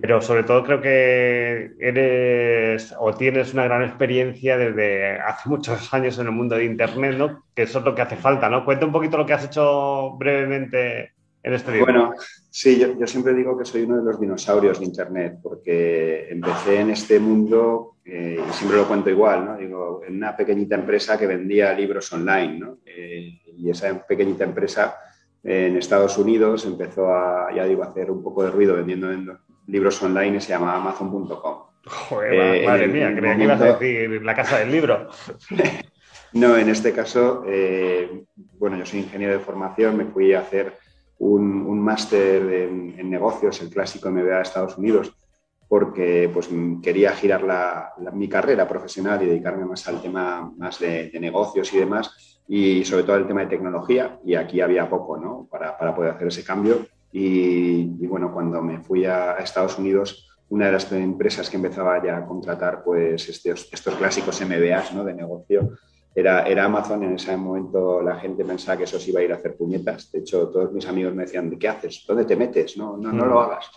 Pero sobre todo creo que eres o tienes una gran experiencia desde hace muchos años en el mundo de Internet, ¿no? Que eso es lo que hace falta, ¿no? Cuenta un poquito lo que has hecho brevemente en este libro. Bueno, sí, yo, siempre digo que soy uno de los dinosaurios de Internet, porque empecé en este mundo, eh, y siempre lo cuento igual, ¿no? Digo, en una pequeñita empresa que vendía libros online, ¿no? Eh, y esa pequeñita empresa en Estados Unidos empezó a, ya digo, a hacer un poco de ruido vendiendo libros online y se llama Amazon.com. Joder, eh, madre mía, creía que ibas a decir la casa del libro. no, en este caso, eh, bueno, yo soy ingeniero de formación, me fui a hacer un, máster en, negocios, el clásico MBA de Estados Unidos, porque pues, quería girar mi carrera profesional y dedicarme más al tema más de, de negocios y demás y sobre todo el tema de tecnología, y aquí había poco ¿no? para, para poder hacer ese cambio. Y, bueno, cuando me fui a, Estados Unidos, una de las empresas que empezaba ya a contratar pues, estos, estos clásicos MBAs ¿no? de negocio era, era Amazon. En ese momento la gente pensaba que eso se iba a ir a hacer puñetas. De hecho, todos mis amigos me decían, ¿de qué haces? ¿Dónde te metes? No, no, no lo hagas.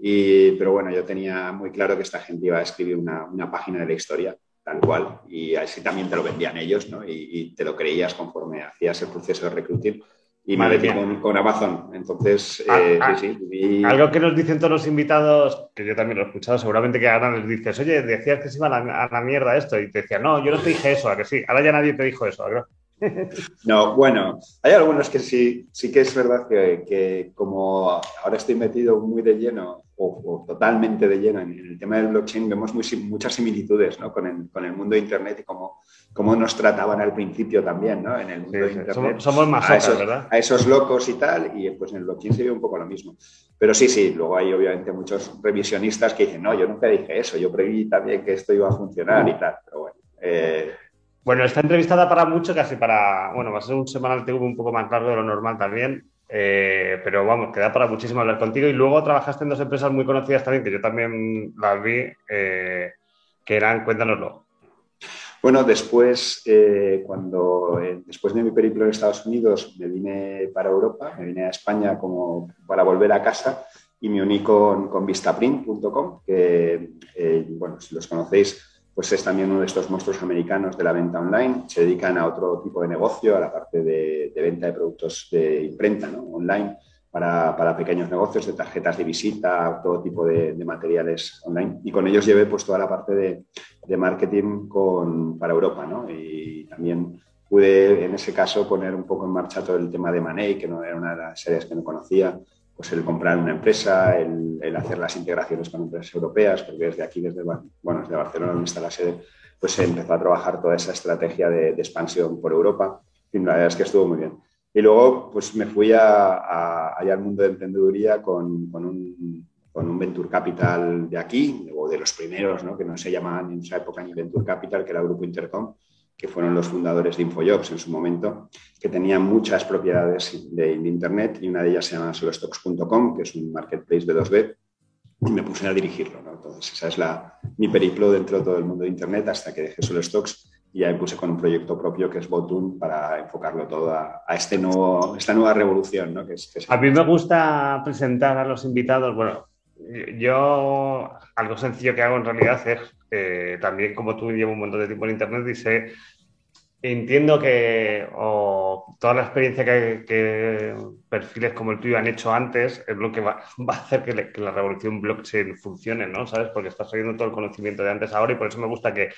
Y, pero bueno, yo tenía muy claro que esta gente iba a escribir una, una página de la historia tal cual. Y así también te lo vendían ellos, ¿no? Y, te lo creías conforme hacías el proceso de recruiting. Y me metí con, Amazon. Entonces, ah, eh, ah, sí, sí. Algo que nos dicen todos los invitados, que yo también lo he escuchado, seguramente que ahora les dices, oye, decías que se iba a la, mierda esto. Y te decía, no, yo no te dije eso, a que sí. Ahora ya nadie te dijo eso, ¿verdad? No, bueno, hay algunos que sí, sí que es verdad que, que como ahora estoy metido muy de lleno o, totalmente de lleno en, el tema del blockchain, vemos muchas similitudes ¿no? con, el, con, el, mundo de Internet y cómo, cómo, nos trataban al principio también ¿no? en el mundo de Internet. Somos, más a ¿verdad? A esos locos y tal, y pues en el blockchain se ve un poco lo mismo. Pero sí, sí, luego hay obviamente muchos revisionistas que dicen, no, yo nunca dije eso, yo preví también que esto iba a funcionar y tal, pero bueno. Eh, bueno, esta entrevistada para mucho, casi para, bueno, va a ser un semanal TV un poco más largo de lo normal también. Eh, pero vamos, queda para muchísimo hablar contigo. Y luego trabajaste en dos empresas muy conocidas también, que yo también las vi, eh, que eran, cuéntanoslo. Bueno, después, eh, cuando después de mi periplo en Estados Unidos, me vine para Europa, me vine a España como para volver a casa y me uní con, con Vistaprint.com, que, bueno, si los conocéis, pues es también uno de estos monstruos americanos de la venta online. Se dedican a otro tipo de negocio, a la parte de, venta de productos de imprenta online para, pequeños negocios, de tarjetas de visita, todo tipo de, materiales online. Y con ellos llevé pues toda la parte de, marketing para Europa. ¿no? Y también pude en ese caso poner un poco en marcha todo el tema de Money, que no era una de las series que no conocía pues el comprar una empresa, el, hacer las integraciones con empresas europeas, porque desde aquí, desde, bueno, desde Barcelona, donde está la sede, pues se empezó a trabajar toda esa estrategia de, expansión por Europa. Y la verdad es que estuvo muy bien. Y luego, pues me fui a, allá al mundo de emprendeduría con, con, un, con, un, Venture Capital de aquí, o de los primeros, ¿no? que no se llamaban en esa época ni Venture Capital, que era el Grupo Intercom, que fueron los fundadores de Infojobs en su momento, que tenían muchas propiedades de, Internet y una de ellas se llama solostocks.com, que es un marketplace de 2B, y me puse a dirigirlo. Entonces, esa es la, mi periplo dentro de todo el mundo de Internet hasta que dejé Solostocks y ya me puse con un proyecto propio que es Botun para enfocarlo todo a, este nuevo, esta nueva revolución. ¿no? Que A mí me gusta presentar a los invitados, bueno, yo algo sencillo que hago en realidad es eh, también como tú llevo un montón de tiempo en Internet sé, entiendo que toda la experiencia que, perfiles como el tuyo han hecho antes es lo que va, a hacer que, la revolución blockchain funcione, ¿no? ¿Sabes? Porque estás oyendo todo el conocimiento de antes ahora y por eso me gusta que,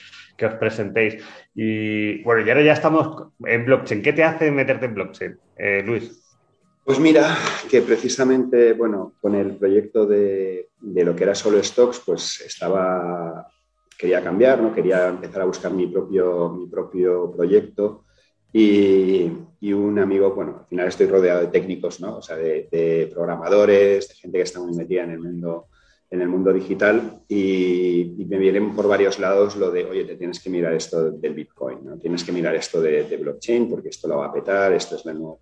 os presentéis. Y bueno, y ahora ya estamos en blockchain. ¿Qué te hace meterte en blockchain, eh, Luis? Pues mira, que precisamente, bueno, con el proyecto de, lo que era solo stocks, pues estaba, quería cambiar, ¿no? Quería empezar a buscar mi propio, mi propio proyecto y, un amigo, bueno, al final estoy rodeado de técnicos, ¿no? O sea, de, programadores, de gente que está muy metida en el mundo en el mundo digital y, me vienen por varios lados lo de, oye, te tienes que mirar esto del Bitcoin, ¿no? tienes que mirar esto de, blockchain porque esto lo va a petar, esto es de nuevo.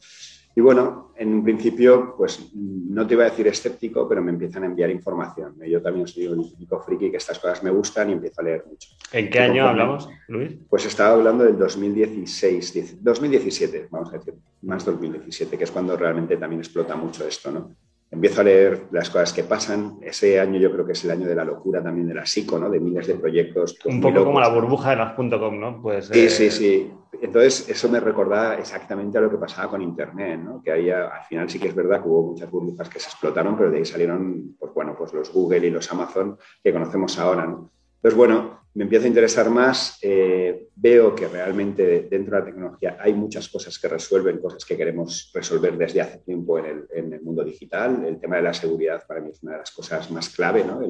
Y bueno, en un principio, pues no te iba a decir escéptico, pero me empiezan a enviar información. Yo también soy un típico friki que estas cosas me gustan y empiezo a leer mucho. ¿En qué año hablamos, Luis? Pues estaba hablando del 2016, 2017, vamos a decir, más 2017, que es cuando realmente también explota mucho esto, ¿no? Empiezo a leer las cosas que pasan. Ese año yo creo que es el año de la locura también de la psico, ¿no? De miles de proyectos. Un poco como la burbuja de las .com, ¿no? Pues, sí, sí, sí. Entonces eso me recordaba exactamente a lo que pasaba con Internet, ¿no? Que ahí al final sí que es verdad que hubo muchas burbujas que se explotaron, pero de ahí salieron, pues bueno, pues los Google y los Amazon que conocemos ahora, ¿no? Entonces, bueno, me empiezo a interesar más, eh, veo que realmente dentro de la tecnología hay muchas cosas que resuelven, cosas que queremos resolver desde hace tiempo en el, mundo digital. El tema de la seguridad para mí es una de las cosas más clave, ¿no?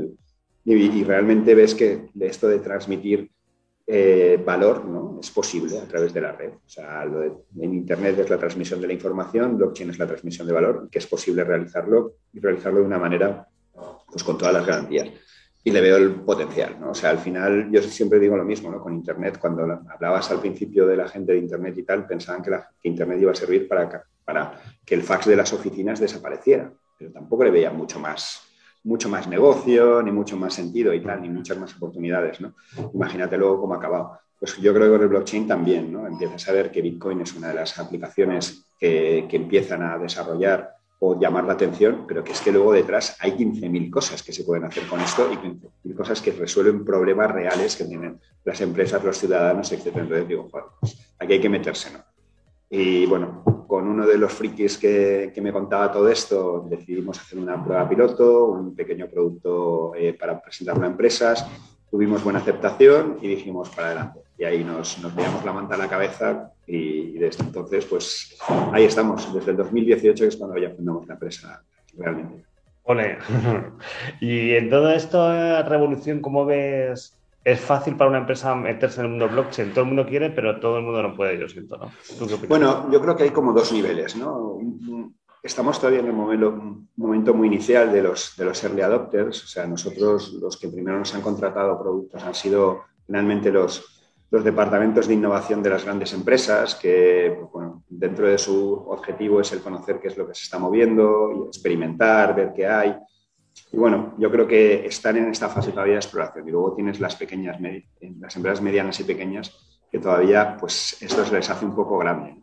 y, realmente ves que esto de transmitir eh, valor ¿no? es posible a través de la red. O sea, en Internet es la transmisión de la información, blockchain es la transmisión de valor, que es posible realizarlo y realizarlo de una manera pues, con todas las garantías y le veo el potencial. ¿no? O sea, al final yo siempre digo lo mismo ¿no? con Internet. Cuando hablabas al principio de la gente de Internet y tal, pensaban que, Internet iba a servir para, para que el fax de las oficinas desapareciera, pero tampoco le veía mucho más mucho más negocio, ni mucho más sentido y tal, ni muchas más oportunidades, ¿no? Imagínate luego cómo ha acabado. Pues yo creo que con el blockchain también, ¿no? Empiezas a ver que Bitcoin es una de las aplicaciones que, que empiezan a desarrollar o llamar la atención, pero que es que luego detrás hay 15.000 cosas que se pueden hacer con esto y 15.000 cosas que resuelven problemas reales que tienen las empresas, los ciudadanos, etc. Entonces digo, bueno, pues aquí hay que meterse, ¿no? Y bueno, con uno de los frikis que, me contaba todo esto, decidimos hacer una prueba piloto, un pequeño producto eh, para presentarlo a empresas. Tuvimos buena aceptación y dijimos para adelante. Y ahí nos, nos la manta a la cabeza y, desde entonces, pues ahí estamos, desde el 2018 que es cuando ya fundamos la empresa realmente. Ole. y en toda esta revolución, ¿cómo ves? Es fácil para una empresa meterse en el mundo blockchain. Todo el mundo quiere, pero todo el mundo no puede, yo siento, ¿no? Bueno, yo creo que hay como dos niveles, ¿no? Estamos todavía en el momento, momento muy inicial de los, de los early adopters. O sea, nosotros los que primero nos han contratado productos han sido finalmente los, los departamentos de innovación de las grandes empresas, que bueno, dentro de su objetivo es el conocer qué es lo que se está moviendo, experimentar, ver qué hay. Y bueno, yo creo que están en esta fase todavía de exploración. Y luego tienes las pequeñas, las empresas medianas y pequeñas, que todavía pues esto se les hace un poco grande.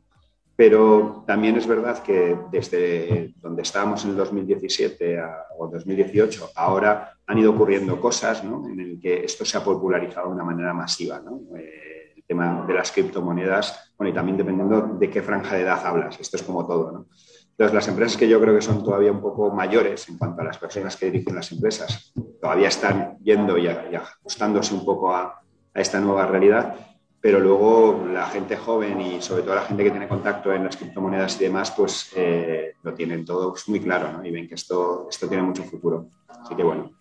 Pero también es verdad que desde donde estábamos en el 2017 o 2018, ahora han ido ocurriendo cosas en el que esto se ha popularizado de una manera masiva. ¿no? Eh, el tema de las criptomonedas, bueno, y también dependiendo de qué franja de edad hablas, esto es como todo. ¿no? Entonces, las empresas que yo creo que son todavía un poco mayores en cuanto a las personas que dirigen las empresas, todavía están yendo y, ajustándose un poco a esta nueva realidad pero luego la gente joven y sobre todo la gente que tiene contacto en las criptomonedas y demás, pues eh, lo tienen todos muy claro ¿no? y ven que esto, esto tiene mucho futuro. Así que bueno.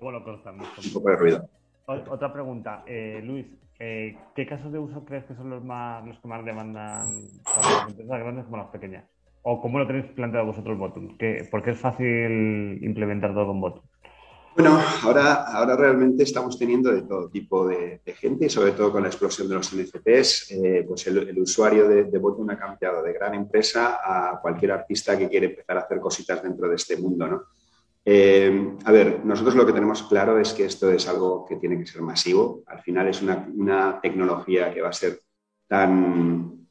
Un poco de ruido. Otra pregunta, eh, Luis, eh, ¿qué casos de uso crees que son los, más, los que más demandan tanto las empresas grandes como las pequeñas? ¿O cómo lo tenéis planteado vosotros Bottom? ¿Por qué es fácil implementar todo con Bottom? Bueno, ahora, ahora realmente estamos teniendo de todo tipo de, gente y sobre todo con la explosión de los NFTs, eh, pues el, usuario de, de Botun ha cambiado de gran empresa a cualquier artista que quiere empezar a hacer cositas dentro de este mundo, ¿no? Eh, a ver, nosotros lo que tenemos claro es que esto es algo que tiene que ser masivo. Al final es una, tecnología que va a ser tan,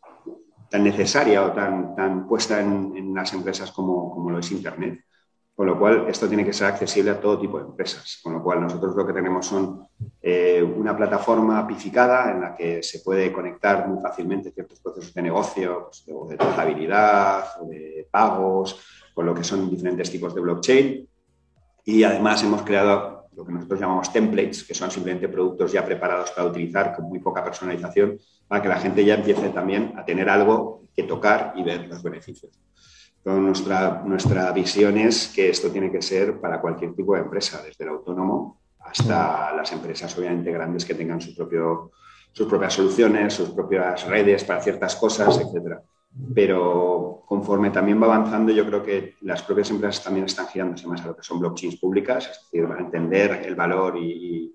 tan necesaria o tan, tan puesta en, en las empresas como, como lo es Internet. Con lo cual, esto tiene que ser accesible a todo tipo de empresas. Con lo cual, nosotros lo que tenemos son eh, una plataforma apificada en la que se puede conectar muy fácilmente ciertos procesos de negocio, pues, de, de trazabilidad, de pagos, con lo que son diferentes tipos de blockchain. Y además hemos creado lo que nosotros llamamos templates, que son simplemente productos ya preparados para utilizar con muy poca personalización, para que la gente ya empiece también a tener algo que tocar y ver los beneficios nuestra, nuestra visión es que esto tiene que ser para cualquier tipo de empresa, desde el autónomo hasta las empresas obviamente grandes que tengan su propio, sus propias soluciones, sus propias redes para ciertas cosas, etc. pero conforme también va avanzando, yo creo que las propias empresas también están girándose más a lo que son blockchains públicas, es decir, a entender el valor y,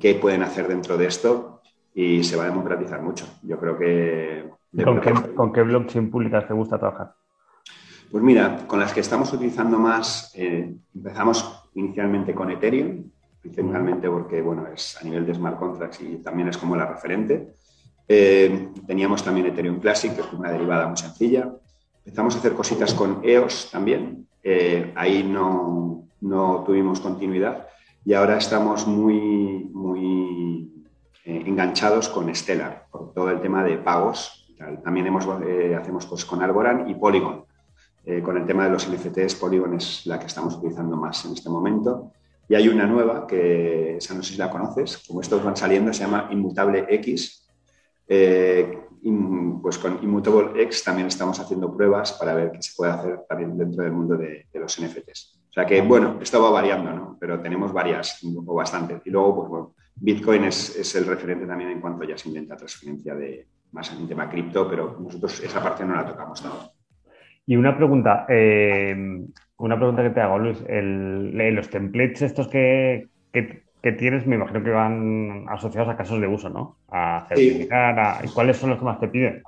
qué pueden hacer dentro de esto y se va a democratizar mucho. Yo creo que... ¿Con, qué, ¿Con qué blockchain públicas te gusta trabajar? Pues mira, con las que estamos utilizando más, eh, empezamos inicialmente con Ethereum, principalmente porque bueno, es a nivel de smart contracts y también es como la referente. Eh, teníamos también Ethereum Classic, que es una derivada muy sencilla. Empezamos a hacer cositas con EOS también. Eh, ahí no, no, tuvimos continuidad y ahora estamos muy, muy eh, enganchados con Stellar, por todo el tema de pagos. También hemos, hacemos cosas con Algorand y Polygon. con el tema de los NFTs, Polygon es la que estamos utilizando más en este momento. Y hay una nueva, que esa no sé si la conoces, como estos van saliendo, se llama Inmutable X, eh, pues con Immutable X también estamos haciendo pruebas para ver qué se puede hacer también dentro del mundo de, los NFTs. O sea que, bueno, esto va variando, ¿no? Pero tenemos varias, o bastante. Y luego, pues bueno, Bitcoin es, el referente también en cuanto ya se intenta transferencia de más en tema cripto, pero nosotros esa parte no la tocamos tanto. Y una pregunta, eh, una pregunta que te hago, Luis, los templates estos que, que que tienes, me imagino que van asociados a casos de uso, ¿no? A certificar. ¿Y cuáles son los que más te piden?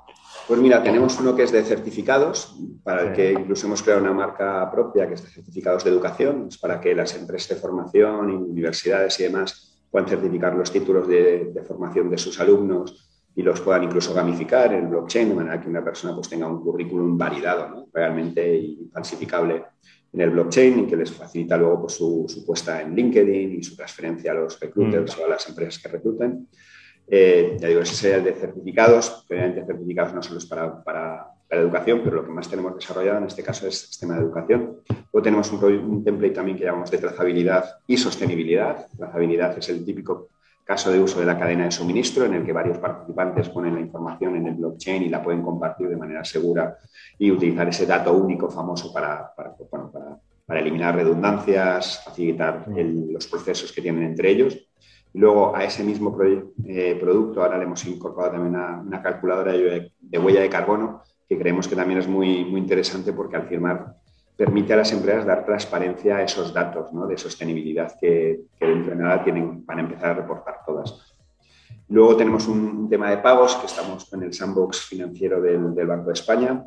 Pues mira, tenemos uno que es de certificados, para el que incluso hemos creado una marca propia que es de certificados de educación, es para que las empresas de formación universidades y demás puedan certificar los títulos de, formación de sus alumnos y los puedan incluso gamificar en blockchain, de manera que una persona pues, tenga un currículum validado, ¿no? realmente y falsificable en el blockchain y que les facilita luego pues, su, puesta en LinkedIn y su transferencia a los recruiters mm. o a las empresas que recluten. Eh, ya digo, ese sería el de certificados. Obviamente, certificados no solo es para, para, la educación, pero lo que más tenemos desarrollado en este caso es el sistema de educación. Luego tenemos un, un template también que llamamos de trazabilidad y sostenibilidad. Trazabilidad es el típico caso de uso de la cadena de suministro en el que varios participantes ponen la información en el blockchain y la pueden compartir de manera segura y utilizar ese dato único famoso para, para, para, eliminar redundancias, facilitar los procesos que tienen entre ellos. Luego a ese mismo eh, producto ahora le hemos incorporado también una, calculadora de, de, huella de carbono que creemos que también es muy, muy interesante porque al firmar permite a las empresas dar transparencia a esos datos de sostenibilidad que, que dentro de nada tienen, van a empezar a reportar todas. Luego tenemos un, tema de pagos, que estamos con el sandbox financiero del, Banco de España.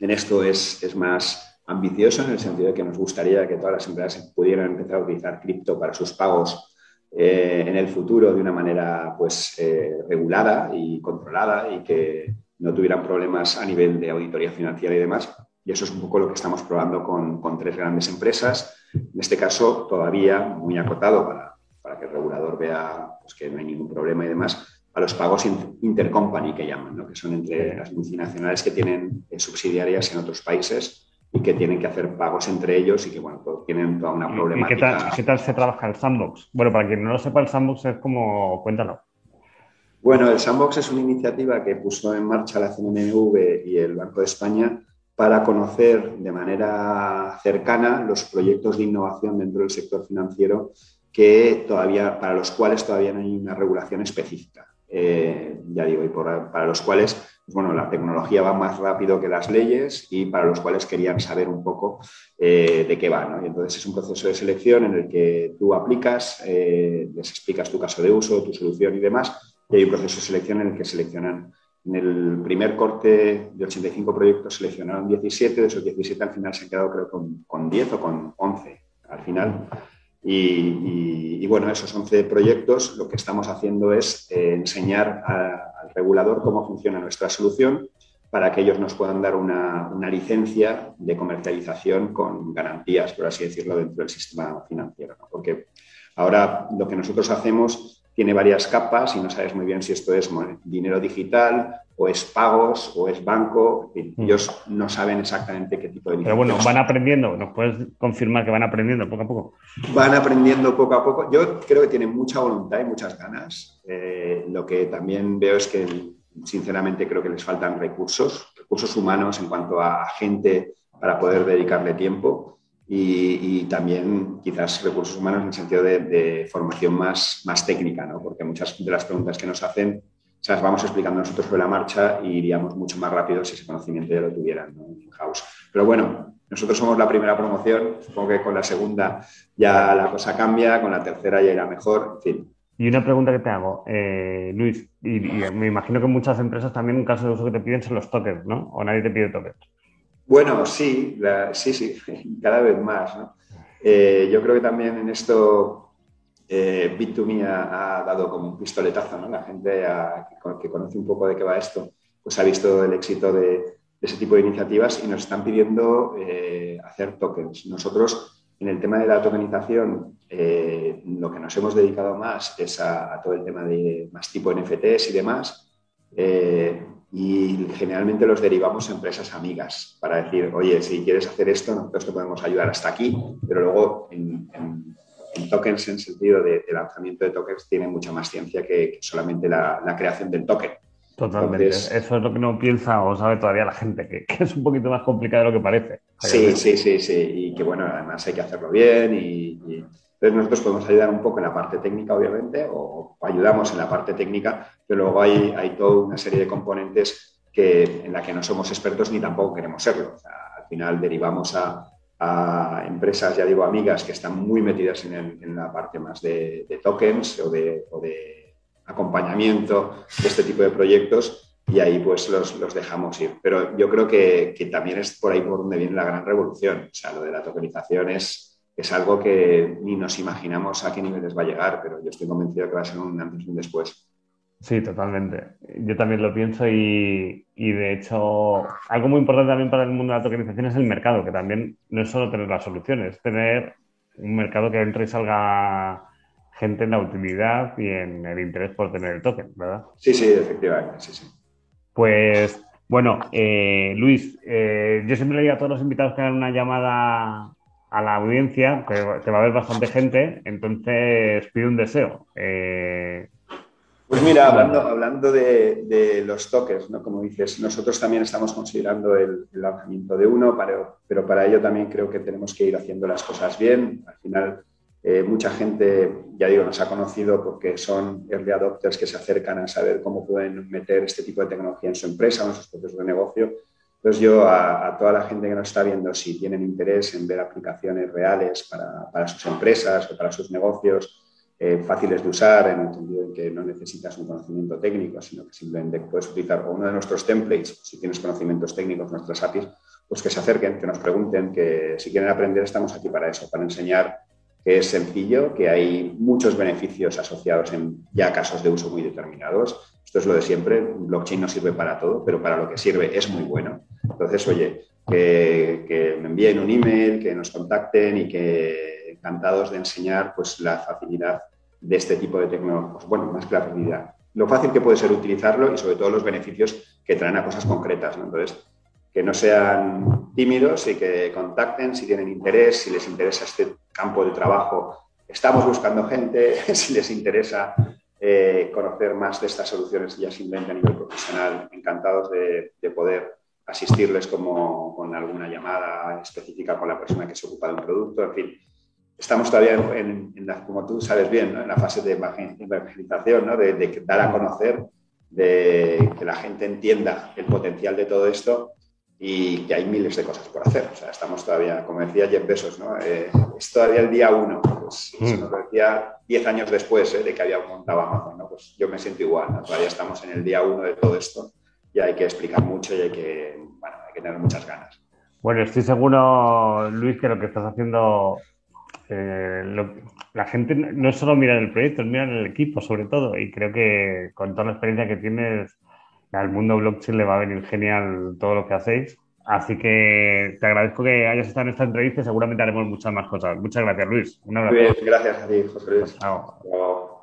En esto es, es, más ambicioso en el sentido de que nos gustaría que todas las empresas pudieran empezar a utilizar cripto para sus pagos eh, en el futuro de una manera pues, eh, regulada y controlada y que no tuvieran problemas a nivel de auditoría financiera y demás. Y eso es un poco lo que estamos probando con, tres grandes empresas. En este caso, todavía muy acotado para, para que el regulador vea pues, que no hay ningún problema y demás, a los pagos intercompany que llaman, ¿no? que son entre las multinacionales que tienen eh, subsidiarias en otros países y que tienen que hacer pagos entre ellos y que bueno, tienen toda una problemática. ¿Y qué tal, qué tal se trabaja el sandbox? Bueno, para quien no lo sepa, el sandbox es como, cuéntalo. Bueno, el sandbox es una iniciativa que puso en marcha la CNMV y el Banco de España para conocer de manera cercana los proyectos de innovación dentro del sector financiero que todavía, para los cuales todavía no hay una regulación específica. Eh, ya digo, y para los cuales pues bueno, la tecnología va más rápido que las leyes y para los cuales querían saber un poco eh, de qué va. Y entonces es un proceso de selección en el que tú aplicas, eh, les explicas tu caso de uso, tu solución y demás, y hay un proceso de selección en el que seleccionan en el primer corte de 85 proyectos seleccionaron 17, de esos 17 al final se han quedado creo con, con 10 o con 11 al final. Y, bueno, esos 11 proyectos lo que estamos haciendo es eh, enseñar al regulador cómo funciona nuestra solución para que ellos nos puedan dar una, una, licencia de comercialización con garantías, por así decirlo, dentro del sistema financiero. Porque ahora lo que nosotros hacemos tiene varias capas y no sabes muy bien si esto es dinero digital o es pagos o es banco. Mm. Ellos no saben exactamente qué tipo de Pero bueno, van aprendiendo. ¿Nos puedes confirmar que van aprendiendo poco a poco? Van aprendiendo poco a poco. Yo creo que tienen mucha voluntad y muchas ganas. Eh, lo que también veo es que, sinceramente, creo que les faltan recursos, recursos humanos en cuanto a gente para poder dedicarle tiempo y, también quizás recursos humanos en el sentido de, formación más, más técnica, ¿no? porque muchas de las preguntas que nos hacen se las vamos explicando nosotros sobre la marcha y iríamos mucho más rápido si ese conocimiento ya lo tuvieran en house. Pero bueno, nosotros somos la primera promoción, supongo que con la segunda ya la cosa cambia, con la tercera ya irá mejor, en fin. Y una pregunta que te hago, eh, Luis, y, me imagino que muchas empresas también un caso de uso que te piden son los tokens, ¿no? ¿O nadie te pide tokens? Bueno, sí, sí, sí, cada vez más. Eh, yo creo que también en esto eh, Bit2Me ha, dado como un pistoletazo, ¿no? La gente que, conoce un poco de qué va esto, pues ha visto el éxito de, ese tipo de iniciativas y nos están pidiendo eh, hacer tokens. Nosotros, en el tema de la tokenización, eh, lo que nos hemos dedicado más es a, todo el tema de más tipo NFTs y demás. Y generalmente los derivamos a empresas amigas para decir, oye, si quieres hacer esto, nosotros te podemos ayudar hasta aquí, pero luego en, tokens, en sentido de, lanzamiento de tokens, tiene mucha más ciencia que, solamente la, creación del token. Totalmente. Eso es lo que no piensa o sabe todavía la gente, que, es un poquito más complicado de lo que parece. Sí, sí, sí, sí. Y que bueno, además hay que hacerlo bien y entonces nosotros podemos ayudar un poco en la parte técnica, obviamente, o ayudamos en la parte técnica, pero luego hay, hay toda una serie de componentes que, en la que no somos expertos ni tampoco queremos serlo. al final derivamos a, empresas, ya digo, amigas que están muy metidas en, la parte más de, tokens o de, acompañamiento de este tipo de proyectos y ahí pues los, los dejamos ir. Pero yo creo que, que, también es por ahí por donde viene la gran revolución. O sea, lo de la tokenización es, es algo que ni nos imaginamos a qué niveles va a llegar, pero yo estoy convencido que va a ser un antes y un después. Sí, totalmente. Yo también lo pienso y, de hecho algo muy importante también para el mundo de la tokenización es el mercado, que también no es solo tener las soluciones, es tener un mercado que entre y salga gente en la utilidad y en el interés por tener el token, ¿verdad? Sí, sí, efectivamente, sí, sí. Pues bueno, eh, Luis, eh, yo siempre le digo a todos los invitados que hagan una llamada a la audiencia, que, va a haber bastante gente, entonces pido un deseo. Eh, pues mira, hablando, hablando de, los toques, ¿no? como dices, nosotros también estamos considerando el, lanzamiento de uno, pero para ello también creo que tenemos que ir haciendo las cosas bien. Al final, eh, mucha gente, ya digo, nos ha conocido porque son early adopters que se acercan a saber cómo pueden meter este tipo de tecnología en su empresa o en sus procesos de negocio entonces yo a, toda la gente que nos está viendo, si tienen interés en ver aplicaciones reales para, sus empresas o para sus negocios, eh, fáciles de usar, en el sentido de que no necesitas un conocimiento técnico, sino que simplemente puedes utilizar uno de nuestros templates, si tienes conocimientos técnicos, nuestras APIs, pues que se acerquen, que nos pregunten, que si quieren aprender estamos aquí para eso, para enseñar que es sencillo, que hay muchos beneficios asociados en ya casos de uso muy determinados esto es lo de siempre, blockchain no sirve para todo, pero para lo que sirve es muy bueno. Entonces, oye, que, me envíen un email, que nos contacten y que encantados de enseñar pues, la facilidad de este tipo de tecnologías. Bueno, más que la facilidad, lo fácil que puede ser utilizarlo y sobre todo los beneficios que traen a cosas concretas. Entonces, que no sean tímidos y que contacten si tienen interés, si les interesa este campo de trabajo. Estamos buscando gente, si les interesa eh, conocer más de estas soluciones ya simplemente a nivel profesional. Encantados de, poder asistirles como con alguna llamada específica con la persona que se ocupa de un producto. En fin, estamos todavía, en, la, como tú sabes bien, en la fase de evangelización, ¿no? de, de, dar a conocer, de que la gente entienda el potencial de todo esto y que hay miles de cosas por hacer. O sea, estamos todavía, como decía Jeff Bezos, ¿no? Eh, es todavía el día uno. Pues, mm. nos decía diez años después ¿eh? de que había montado Amazon. ¿no? Pues yo me siento igual. Todavía estamos en el día uno de todo esto y hay que explicar mucho y hay que, bueno, hay que tener muchas ganas. Bueno, estoy seguro, Luis, que lo que estás haciendo, eh, la gente no es solo mirar el proyecto, es mirar el equipo sobre todo. Y creo que con toda la experiencia que tienes al mundo blockchain le va a venir genial todo lo que hacéis. Así que te agradezco que hayas estado en esta entrevista y seguramente haremos muchas más cosas. Muchas gracias, Luis. Un abrazo. Muy bien, gracias a ti, José Luis. Chao.